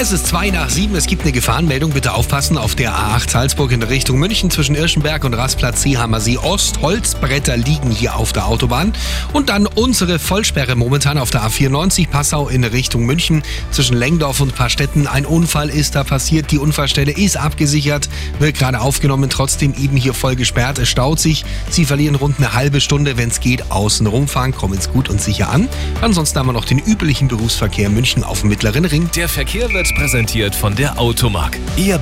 Es ist zwei nach sieben. Es gibt eine Gefahrenmeldung. Bitte aufpassen auf der A8 Salzburg in Richtung München zwischen Irschenberg und Rastplatz Seehammersee Ost. Holzbretter liegen hier auf der Autobahn. Und dann unsere Vollsperre momentan auf der A94 Passau in Richtung München zwischen Lengdorf und Pastetten. Ein Unfall ist da passiert. Die Unfallstelle ist abgesichert, wird gerade aufgenommen. Trotzdem eben hier voll gesperrt. Es staut sich. Sie verlieren rund eine halbe Stunde, wenn es geht, außen rumfahren. Kommen es gut und sicher an. Ansonsten haben wir noch den üblichen Berufsverkehr München auf dem Mittleren Ring. Der Verkehr wird präsentiert von der Automark. Ihr